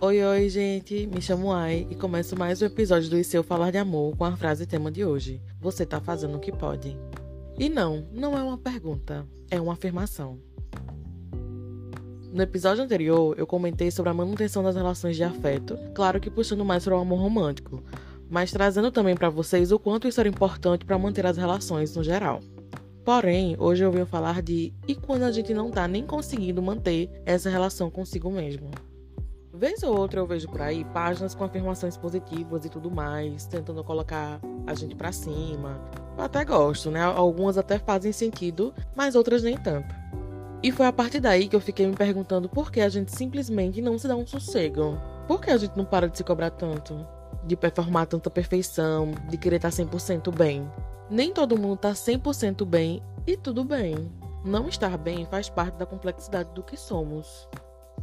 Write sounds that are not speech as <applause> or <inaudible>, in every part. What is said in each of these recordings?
Oi, oi, gente. Me chamo Ai e começo mais um episódio do Seu Falar de Amor com a frase tema de hoje. Você tá fazendo o que pode. E não, não é uma pergunta, é uma afirmação. No episódio anterior, eu comentei sobre a manutenção das relações de afeto, claro que puxando mais para o amor romântico, mas trazendo também para vocês o quanto isso era importante para manter as relações no geral. Porém, hoje eu venho falar de e quando a gente não tá nem conseguindo manter essa relação consigo mesmo. Vez ou outra eu vejo por aí páginas com afirmações positivas e tudo mais, tentando colocar a gente para cima. Eu até gosto, né? Algumas até fazem sentido, mas outras nem tanto. E foi a partir daí que eu fiquei me perguntando por que a gente simplesmente não se dá um sossego. Por que a gente não para de se cobrar tanto? De performar tanta perfeição, de querer estar 100% bem. Nem todo mundo tá 100% bem e tudo bem. Não estar bem faz parte da complexidade do que somos.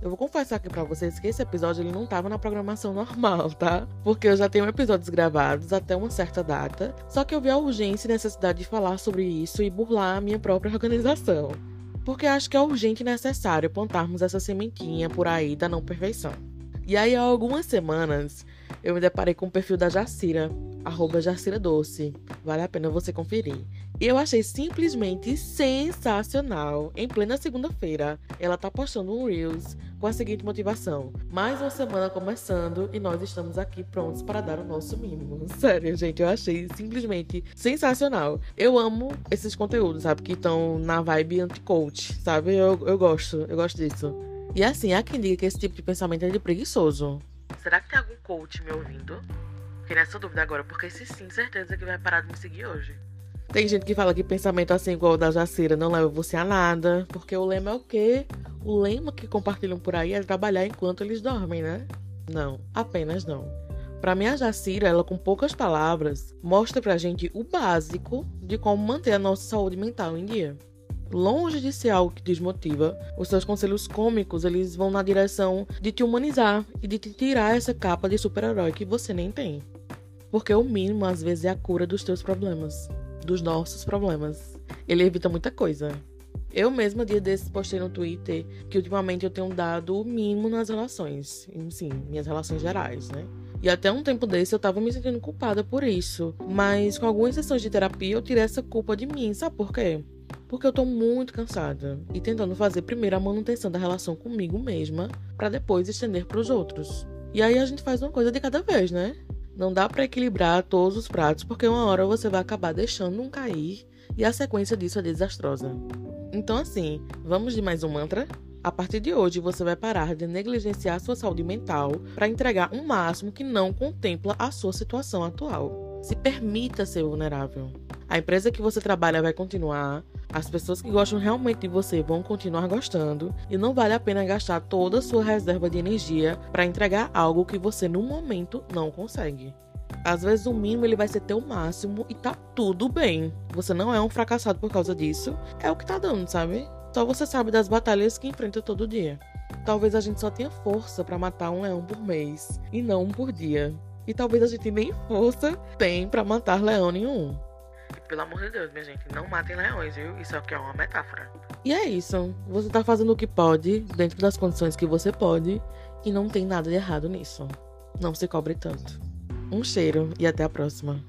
Eu vou confessar aqui para vocês que esse episódio ele não tava na programação <laughs> normal, tá? Porque eu já tenho episódios gravados até uma certa data, só que eu vi a urgência e necessidade de falar sobre isso e burlar a minha própria organização. Porque acho que é urgente e necessário plantarmos essa sementinha por aí da não perfeição. E aí, há algumas semanas, eu me deparei com o perfil da Jacira, arroba Jacira Doce. Vale a pena você conferir. E eu achei simplesmente sensacional. Em plena segunda-feira, ela tá postando um Reels com a seguinte motivação: mais uma semana começando e nós estamos aqui prontos para dar o nosso mínimo. <laughs> Sério, gente, eu achei simplesmente sensacional. Eu amo esses conteúdos, sabe? Que estão na vibe anti-coach, sabe? Eu, eu gosto, eu gosto disso. E assim, há quem diga que esse tipo de pensamento é de preguiçoso. Será que tem algum coach me ouvindo? Fiquei nessa dúvida agora, porque se sim, certeza que vai parar de me seguir hoje. Tem gente que fala que pensamento assim igual o da Jacira não leva você a nada, porque o lema é o quê? O lema que compartilham por aí é trabalhar enquanto eles dormem, né? Não, apenas não. Para mim, a Jacira, ela com poucas palavras, mostra pra gente o básico de como manter a nossa saúde mental em dia. Longe de ser algo que desmotiva, os seus conselhos cômicos, eles vão na direção de te humanizar e de te tirar essa capa de super-herói que você nem tem. Porque o mínimo, às vezes, é a cura dos teus problemas dos nossos problemas. Ele evita muita coisa. Eu mesma, dia desses, postei no Twitter que ultimamente eu tenho dado o mínimo nas relações. Sim, minhas relações gerais, né? E até um tempo desse eu tava me sentindo culpada por isso. Mas com algumas sessões de terapia eu tirei essa culpa de mim. Sabe por quê? Porque eu tô muito cansada e tentando fazer primeiro a manutenção da relação comigo mesma para depois estender para os outros. E aí a gente faz uma coisa de cada vez, né? Não dá para equilibrar todos os pratos, porque uma hora você vai acabar deixando um cair e a sequência disso é desastrosa. Então, assim, vamos de mais um mantra? A partir de hoje, você vai parar de negligenciar sua saúde mental para entregar um máximo que não contempla a sua situação atual. Se permita ser vulnerável. A empresa que você trabalha vai continuar, as pessoas que gostam realmente de você vão continuar gostando e não vale a pena gastar toda a sua reserva de energia para entregar algo que você no momento não consegue. Às vezes o mínimo ele vai ser teu máximo e tá tudo bem. Você não é um fracassado por causa disso. É o que tá dando, sabe? Só você sabe das batalhas que enfrenta todo dia. Talvez a gente só tenha força para matar um leão por mês e não um por dia. E talvez a gente nem força tem para matar leão nenhum pelo amor de Deus, minha gente, não matem leões, viu? Isso aqui é uma metáfora. E é isso. Você tá fazendo o que pode, dentro das condições que você pode, e não tem nada de errado nisso. Não se cobre tanto. Um cheiro e até a próxima.